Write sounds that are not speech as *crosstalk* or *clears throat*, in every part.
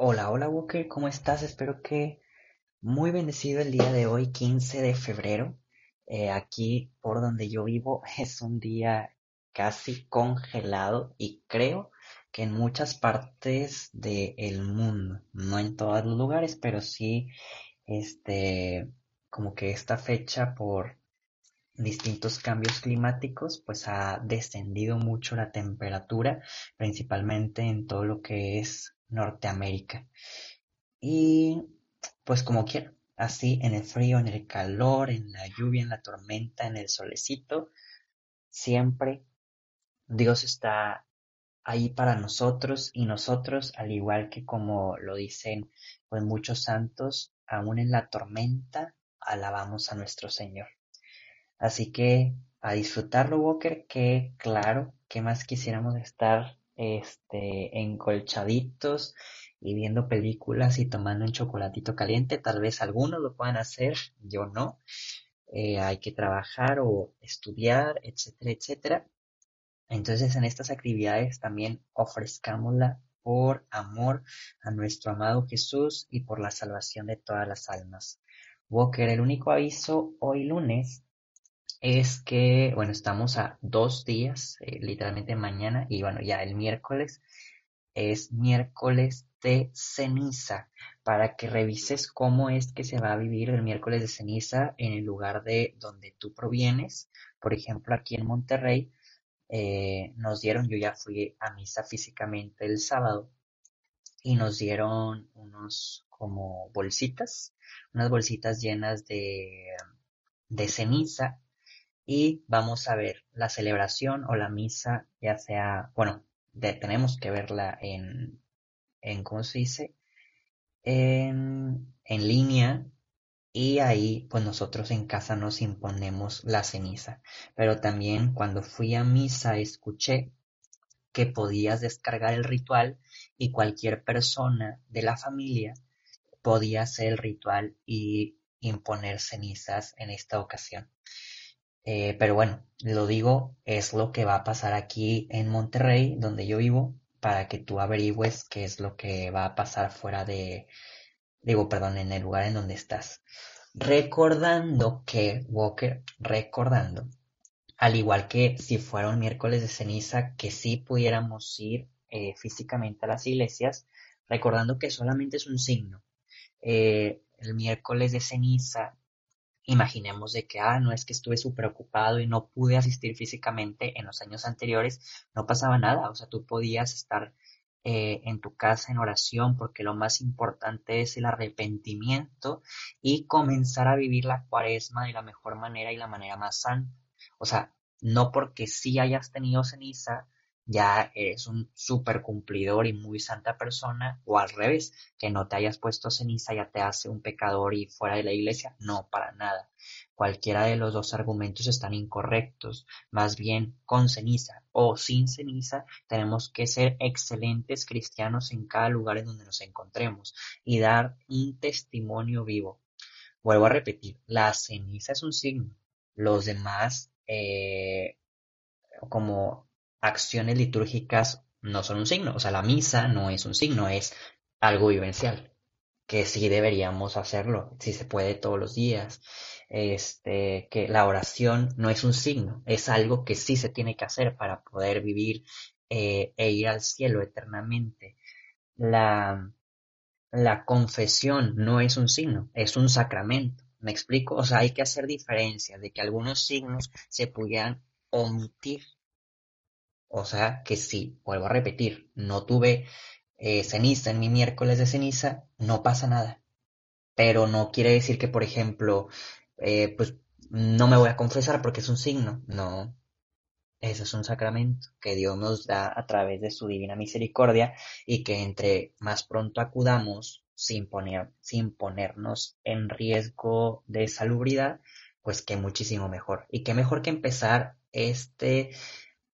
Hola, hola Walker, ¿cómo estás? Espero que muy bendecido el día de hoy, 15 de febrero. Eh, aquí por donde yo vivo *laughs* es un día casi congelado y creo que en muchas partes del mundo, no en todos los lugares, pero sí, este, como que esta fecha por distintos cambios climáticos, pues ha descendido mucho la temperatura, principalmente en todo lo que es Norteamérica. Y pues como quiera, así en el frío, en el calor, en la lluvia, en la tormenta, en el solecito, siempre Dios está ahí para nosotros y nosotros, al igual que como lo dicen pues muchos santos, aún en la tormenta alabamos a nuestro Señor. Así que a disfrutarlo, Walker, que claro, que más quisiéramos estar este, encolchaditos y viendo películas y tomando un chocolatito caliente. Tal vez algunos lo puedan hacer, yo no. Eh, hay que trabajar o estudiar, etcétera, etcétera. Entonces en estas actividades también ofrezcámosla por amor a nuestro amado Jesús y por la salvación de todas las almas. Walker, el único aviso hoy lunes es que, bueno, estamos a dos días, eh, literalmente mañana, y bueno, ya el miércoles es miércoles de ceniza, para que revises cómo es que se va a vivir el miércoles de ceniza en el lugar de donde tú provienes. Por ejemplo, aquí en Monterrey eh, nos dieron, yo ya fui a misa físicamente el sábado, y nos dieron unos como bolsitas, unas bolsitas llenas de, de ceniza y vamos a ver la celebración o la misa, ya sea, bueno, tenemos que verla en, en, ¿cómo se dice? En, en línea y ahí pues nosotros en casa nos imponemos la ceniza. Pero también cuando fui a misa escuché que podías descargar el ritual y cualquier persona de la familia podía hacer el ritual y imponer cenizas en esta ocasión. Eh, pero bueno, lo digo, es lo que va a pasar aquí en Monterrey, donde yo vivo, para que tú averigües qué es lo que va a pasar fuera de, digo, perdón, en el lugar en donde estás. Recordando que, Walker, recordando, al igual que si fuera un miércoles de ceniza, que sí pudiéramos ir eh, físicamente a las iglesias, recordando que solamente es un signo. Eh, el miércoles de ceniza imaginemos de que, ah, no es que estuve súper ocupado y no pude asistir físicamente en los años anteriores, no pasaba nada, o sea, tú podías estar eh, en tu casa en oración porque lo más importante es el arrepentimiento y comenzar a vivir la cuaresma de la mejor manera y la manera más santa. O sea, no porque sí hayas tenido ceniza, ya eres un súper cumplidor y muy santa persona, o al revés, que no te hayas puesto ceniza ya te hace un pecador y fuera de la iglesia, no, para nada. Cualquiera de los dos argumentos están incorrectos. Más bien, con ceniza o sin ceniza, tenemos que ser excelentes cristianos en cada lugar en donde nos encontremos y dar un testimonio vivo. Vuelvo a repetir, la ceniza es un signo. Los demás, eh, como acciones litúrgicas no son un signo, o sea, la misa no es un signo, es algo vivencial, que sí deberíamos hacerlo, si se puede todos los días. Este, que la oración no es un signo, es algo que sí se tiene que hacer para poder vivir eh, e ir al cielo eternamente. La, la confesión no es un signo, es un sacramento. ¿Me explico? O sea, hay que hacer diferencia de que algunos signos se pudieran omitir o sea que si, vuelvo a repetir, no tuve eh, ceniza en mi miércoles de ceniza, no pasa nada. Pero no quiere decir que, por ejemplo, eh, pues no me voy a confesar porque es un signo. No. Eso es un sacramento que Dios nos da a través de su divina misericordia y que entre más pronto acudamos sin, poner, sin ponernos en riesgo de salubridad, pues que muchísimo mejor. Y qué mejor que empezar este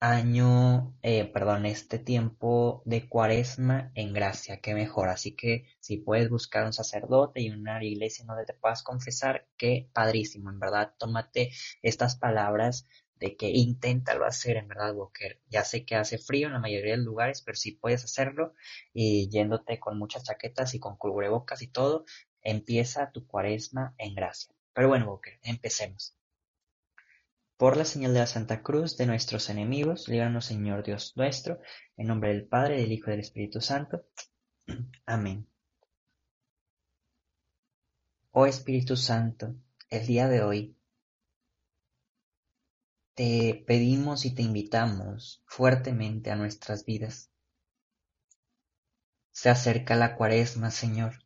año, eh, perdón, este tiempo de cuaresma en gracia, qué mejor. Así que si puedes buscar un sacerdote y una iglesia donde te puedas confesar, qué padrísimo, en verdad, tómate estas palabras de que inténtalo hacer, en verdad, Walker. Ya sé que hace frío en la mayoría de lugares, pero si puedes hacerlo y yéndote con muchas chaquetas y con cubrebocas y todo, empieza tu cuaresma en gracia. Pero bueno, Walker, empecemos. Por la señal de la Santa Cruz de nuestros enemigos, líbranos Señor Dios nuestro, en nombre del Padre, del Hijo y del Espíritu Santo. *clears throat* Amén. Oh Espíritu Santo, el día de hoy te pedimos y te invitamos fuertemente a nuestras vidas. Se acerca la cuaresma, Señor,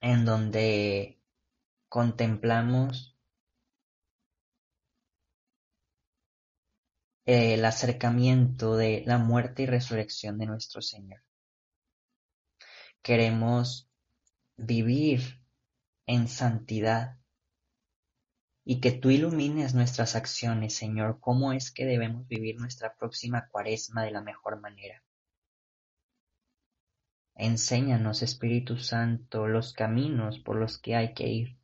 en donde contemplamos el acercamiento de la muerte y resurrección de nuestro Señor. Queremos vivir en santidad y que tú ilumines nuestras acciones, Señor, cómo es que debemos vivir nuestra próxima cuaresma de la mejor manera. Enséñanos, Espíritu Santo, los caminos por los que hay que ir.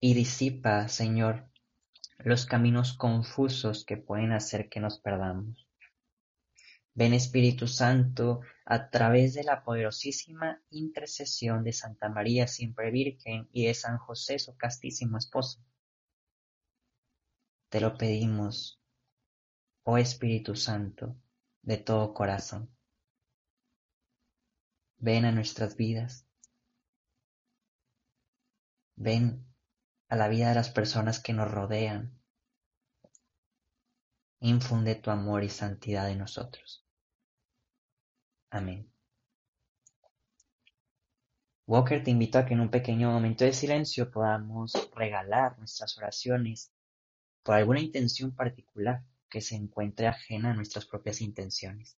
Y disipa, Señor, los caminos confusos que pueden hacer que nos perdamos. Ven Espíritu Santo a través de la poderosísima intercesión de Santa María siempre Virgen y de San José su castísimo esposo. Te lo pedimos, oh Espíritu Santo, de todo corazón. Ven a nuestras vidas. Ven a la vida de las personas que nos rodean. Infunde tu amor y santidad en nosotros. Amén. Walker te invito a que en un pequeño momento de silencio podamos regalar nuestras oraciones por alguna intención particular que se encuentre ajena a nuestras propias intenciones.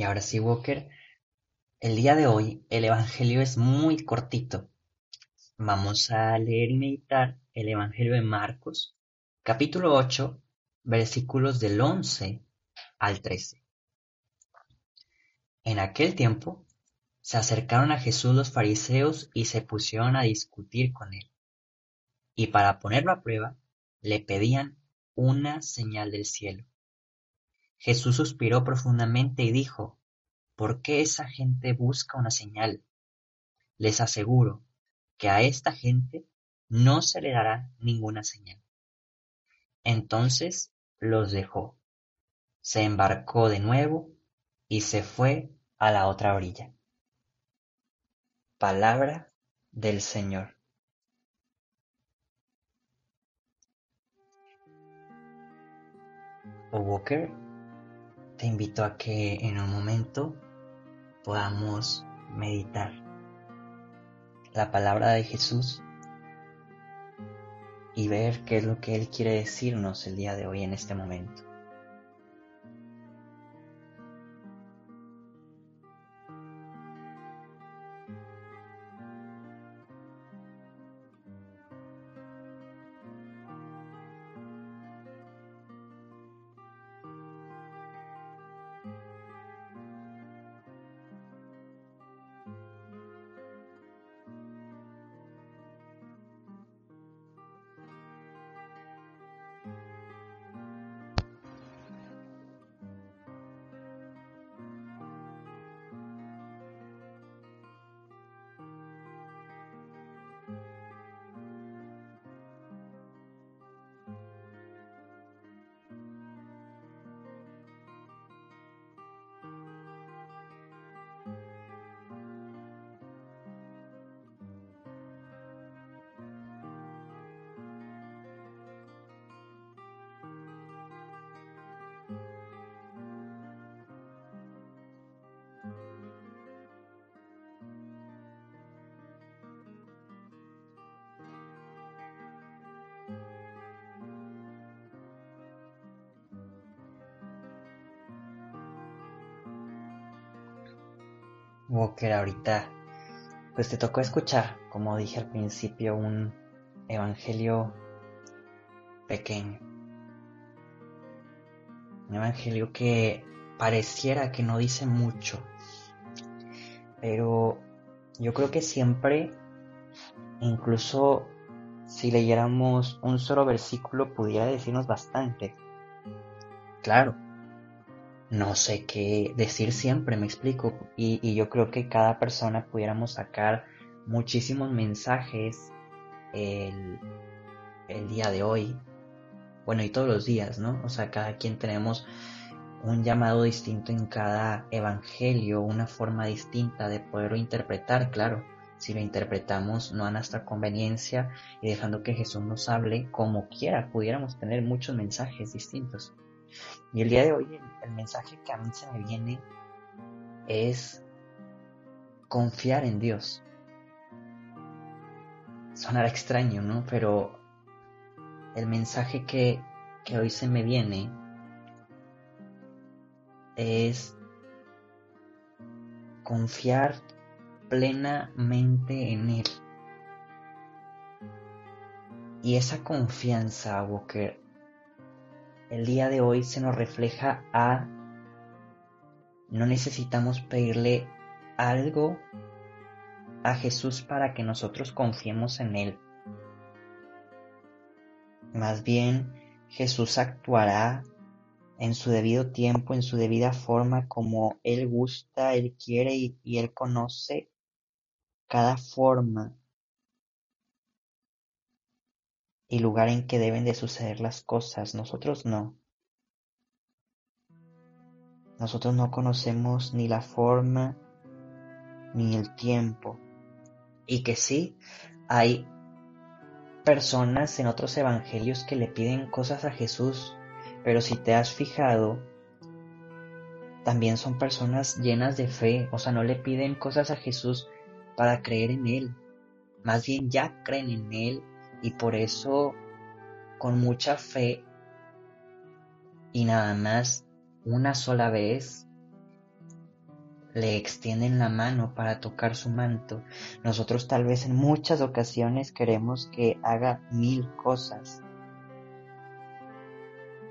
Y ahora sí, Walker, el día de hoy el Evangelio es muy cortito. Vamos a leer y meditar el Evangelio de Marcos, capítulo 8, versículos del 11 al 13. En aquel tiempo se acercaron a Jesús los fariseos y se pusieron a discutir con él. Y para ponerlo a prueba, le pedían una señal del cielo. Jesús suspiró profundamente y dijo, ¿por qué esa gente busca una señal? Les aseguro que a esta gente no se le dará ninguna señal. Entonces los dejó, se embarcó de nuevo y se fue a la otra orilla. Palabra del Señor. Walker te invito a que en un momento podamos meditar la palabra de Jesús y ver qué es lo que Él quiere decirnos el día de hoy en este momento. Walker, ahorita, pues te tocó escuchar, como dije al principio, un evangelio pequeño. Un evangelio que pareciera que no dice mucho, pero yo creo que siempre, incluso si leyéramos un solo versículo, pudiera decirnos bastante. Claro, no sé qué decir siempre, me explico. Y, yo creo que cada persona pudiéramos sacar muchísimos mensajes el, el día de hoy. Bueno, y todos los días, ¿no? O sea, cada quien tenemos un llamado distinto en cada evangelio, una forma distinta de poderlo interpretar, claro. Si lo interpretamos no a nuestra conveniencia y dejando que Jesús nos hable como quiera, pudiéramos tener muchos mensajes distintos. Y el día de hoy el, mensaje que a mí se me viene es confiar en Dios. Sonará extraño, ¿no? Pero el mensaje que, que hoy se me viene es confiar plenamente en Él. Y esa confianza, Walker, el día de hoy se nos refleja a no necesitamos pedirle algo a Jesús para que nosotros confiemos en Él. Más bien, Jesús actuará en su debido tiempo, en su debida forma, como Él gusta, Él quiere y, y Él conoce cada forma y lugar en que deben de suceder las cosas, nosotros no. Nosotros no conocemos ni la forma ni el tiempo. Y que sí, hay personas en otros evangelios que le piden cosas a Jesús, pero si te has fijado, también son personas llenas de fe, o sea, no le piden cosas a Jesús para creer en Él, más bien ya creen en Él y por eso con mucha fe y nada más una sola vez le extienden la mano para tocar su manto. Nosotros tal vez en muchas ocasiones queremos que haga mil cosas.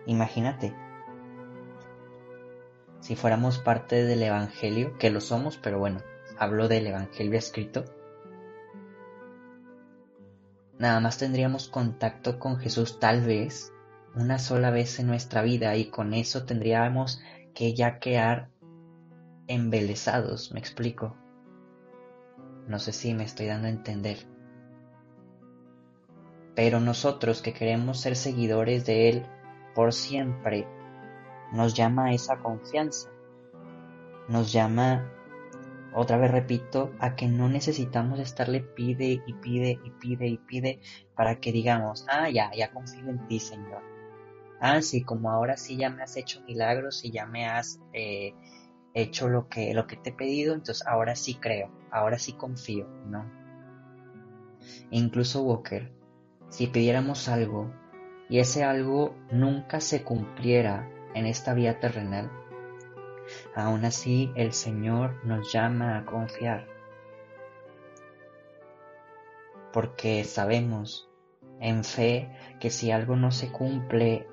Imagínate, si fuéramos parte del Evangelio, que lo somos, pero bueno, hablo del Evangelio escrito, Nada más tendríamos contacto con Jesús tal vez una sola vez en nuestra vida y con eso tendríamos que ya quedar embelesados, me explico. No sé si me estoy dando a entender. Pero nosotros que queremos ser seguidores de Él por siempre, nos llama a esa confianza. Nos llama otra vez repito, a que no necesitamos estarle pide y pide y pide y pide para que digamos, ah, ya, ya confío en ti, Señor. Ah, sí, como ahora sí ya me has hecho milagros y ya me has eh, hecho lo que, lo que te he pedido, entonces ahora sí creo, ahora sí confío, ¿no? incluso Walker, si pidiéramos algo y ese algo nunca se cumpliera en esta vía terrenal, Aún así, el Señor nos llama a confiar, porque sabemos en fe que si algo no se cumple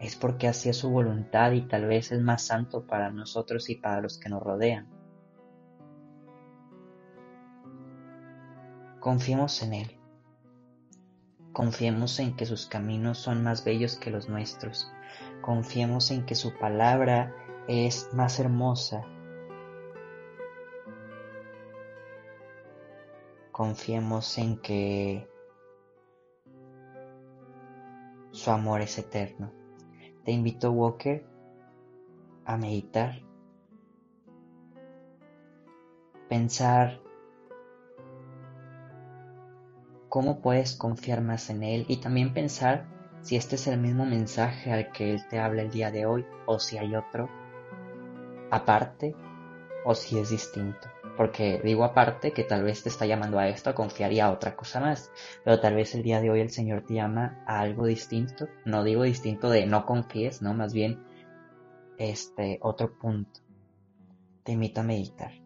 es porque así es su voluntad y tal vez es más santo para nosotros y para los que nos rodean. Confiemos en Él. Confiemos en que sus caminos son más bellos que los nuestros. Confiemos en que su palabra es más hermosa. Confiemos en que su amor es eterno. Te invito, Walker, a meditar, pensar cómo puedes confiar más en Él y también pensar si este es el mismo mensaje al que Él te habla el día de hoy o si hay otro aparte o si es distinto. Porque digo aparte que tal vez te está llamando a esto, a confiar y a otra cosa más. Pero tal vez el día de hoy el Señor te llama a algo distinto. No digo distinto de no confíes, no, más bien este otro punto. Te invito a meditar.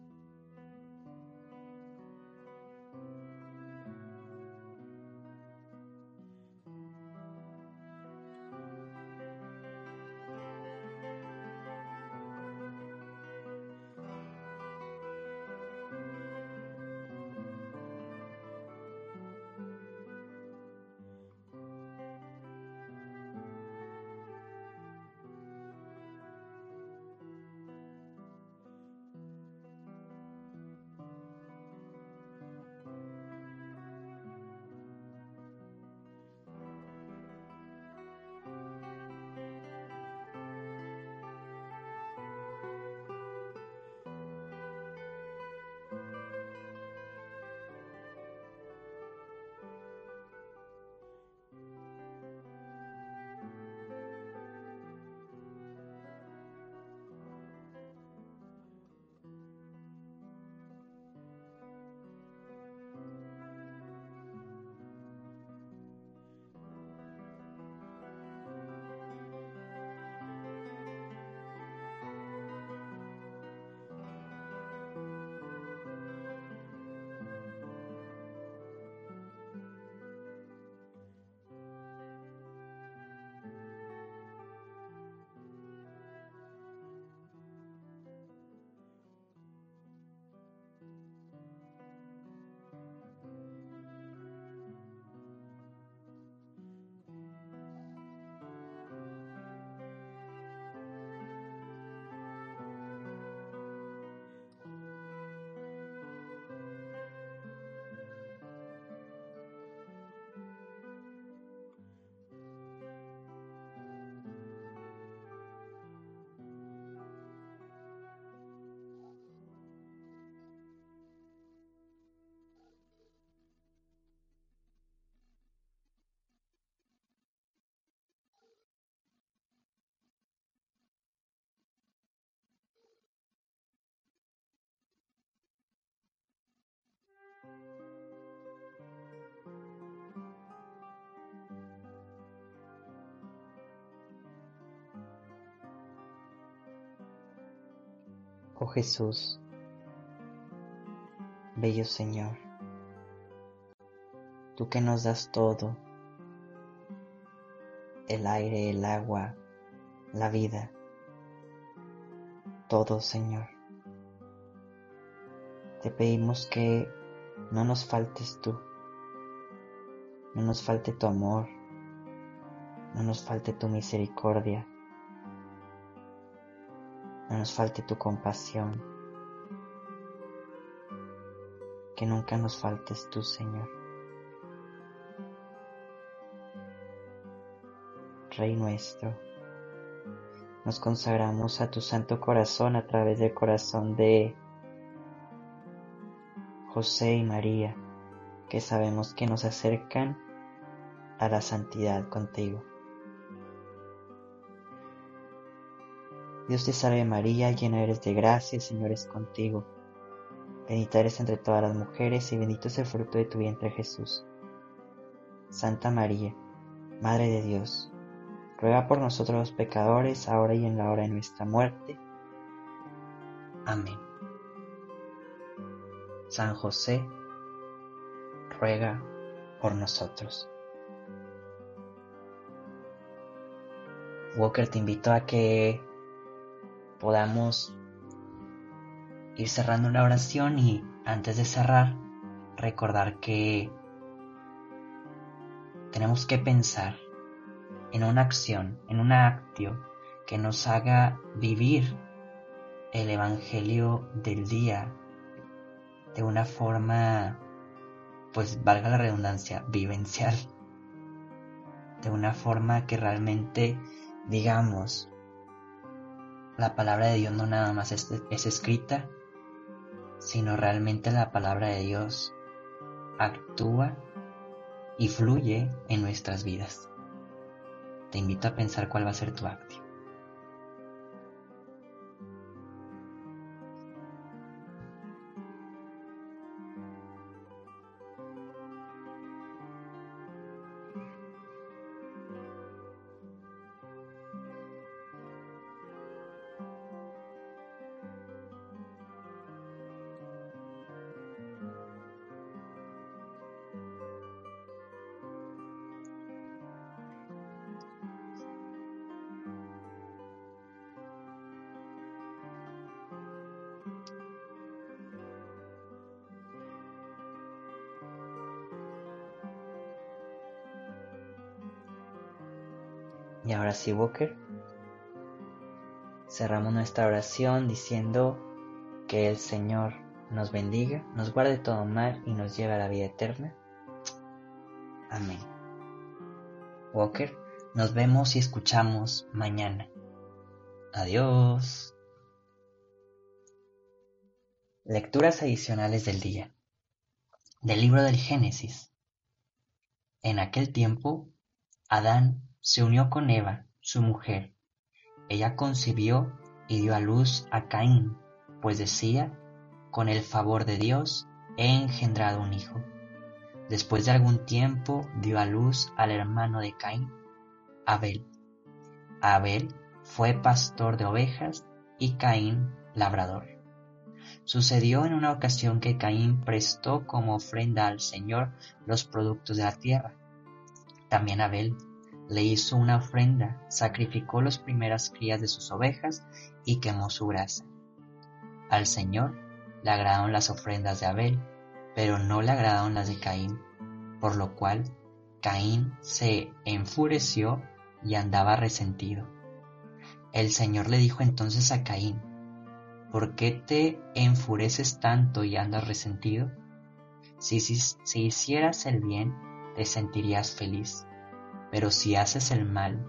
Oh Jesús, bello Señor, tú que nos das todo, el aire, el agua, la vida, todo Señor. Te pedimos que no nos faltes tú, no nos falte tu amor, no nos falte tu misericordia, no nos falte tu compasión, que nunca nos faltes tú, Señor. Rey nuestro, nos consagramos a tu santo corazón a través del corazón de José y María, que sabemos que nos acercan a la santidad contigo. Dios te salve María, llena eres de gracia, el Señor es contigo. Bendita eres entre todas las mujeres y bendito es el fruto de tu vientre Jesús. Santa María, Madre de Dios, ruega por nosotros los pecadores, ahora y en la hora de nuestra muerte. Amén. San José, ruega por nosotros. Walker, te invito a que podamos ir cerrando la oración y antes de cerrar, recordar que tenemos que pensar en una acción, en un acto que nos haga vivir el Evangelio del día de una forma, pues valga la redundancia, vivencial. De una forma que realmente digamos, la palabra de Dios no nada más es, escrita, sino realmente la palabra de Dios actúa y fluye en nuestras vidas. Te invito a pensar cuál va a ser tu acto. Y ahora sí, Walker, cerramos nuestra oración diciendo que el Señor nos bendiga, nos guarde todo mal y nos lleve a la vida eterna. Amén. Walker, nos vemos y escuchamos mañana. Adiós. Lecturas adicionales del día. Del libro del Génesis. En aquel tiempo, Adán se unió con Eva, su mujer. Ella concibió y dio a luz a Caín, pues decía, con el favor de Dios he engendrado un hijo. Después de algún tiempo dio a luz al hermano de Caín, Abel. Abel fue pastor de ovejas y Caín labrador. Sucedió en una ocasión que Caín prestó como ofrenda al Señor los productos de la tierra. También Abel le hizo una ofrenda, sacrificó las primeras crías de sus ovejas y quemó su grasa. Al Señor le agradaron las ofrendas de Abel, pero no le agradaron las de Caín, por lo cual Caín se enfureció y andaba resentido. El Señor le dijo entonces a Caín, ¿por qué te enfureces tanto y andas resentido? Si, si, si hicieras el bien, te sentirías feliz pero si haces el mal,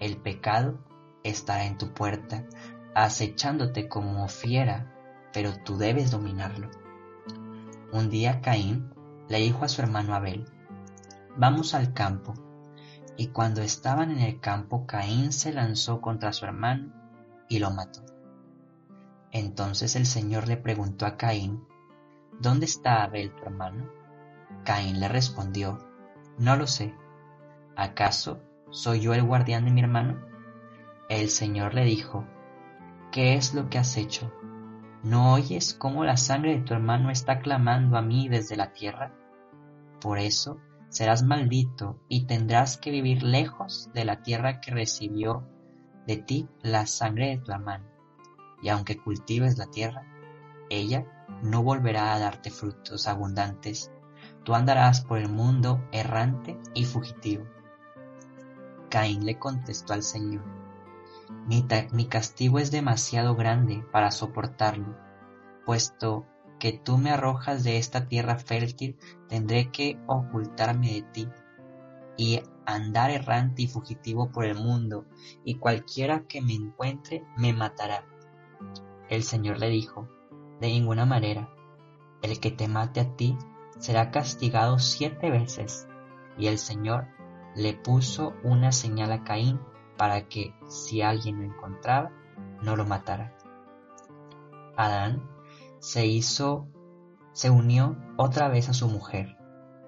el pecado estará en tu puerta, acechándote como fiera, pero tú debes dominarlo. Un día Caín le dijo a su hermano Abel, vamos al campo. Y cuando estaban en el campo, Caín se lanzó contra su hermano y lo mató. Entonces el Señor le preguntó a Caín, ¿Dónde está Abel tu hermano? Caín le respondió, No lo sé. ¿Acaso soy yo el guardián de mi hermano? El Señor le dijo, ¿qué es lo que has hecho? ¿No oyes cómo la sangre de tu hermano está clamando a mí desde la tierra? Por eso serás maldito y tendrás que vivir lejos de la tierra que recibió de ti la sangre de tu hermano. Y aunque cultives la tierra, ella no volverá a darte frutos abundantes. Tú andarás por el mundo errante y fugitivo. Caín le contestó al Señor, mi, castigo es demasiado grande para soportarlo, puesto que tú me arrojas de esta tierra fértil, tendré que ocultarme de ti y andar errante y fugitivo por el mundo, y cualquiera que me encuentre me matará. El Señor le dijo, de ninguna manera, el que te mate a ti será castigado siete veces. Y el Señor le puso una señal a Caín para que, si alguien lo encontraba, no lo matara. Adán se hizo, se unió otra vez a su mujer,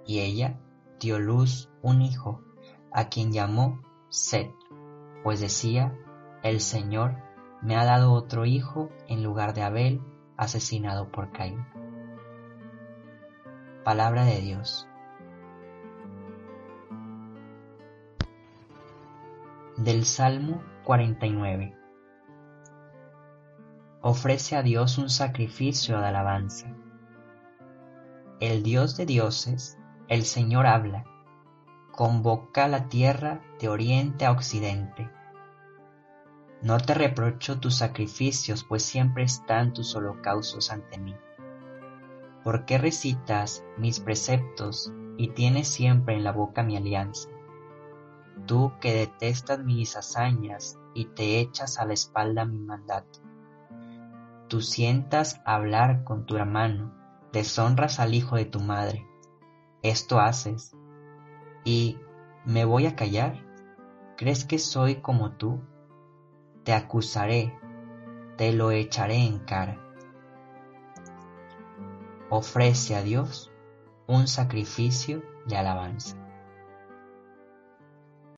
y ella dio luz un hijo, a quien llamó Set, pues decía, el Señor me ha dado otro hijo en lugar de Abel, asesinado por Caín. Palabra de Dios. Del Salmo 49 Ofrece a Dios un sacrificio de alabanza. El Dios de dioses, el Señor habla, convoca la tierra de oriente a occidente. No te reprocho tus sacrificios, pues siempre están tus holocaustos ante mí. ¿Por qué recitas mis preceptos y tienes siempre en la boca mi alianza? Tú que detestas mis hazañas y te echas a la espalda mi mandato. Tú sientas hablar con tu hermano, deshonras al hijo de tu madre. Esto haces. ¿Y me voy a callar? ¿Crees que soy como tú? Te acusaré, te lo echaré en cara. Ofrece a Dios un sacrificio de alabanza.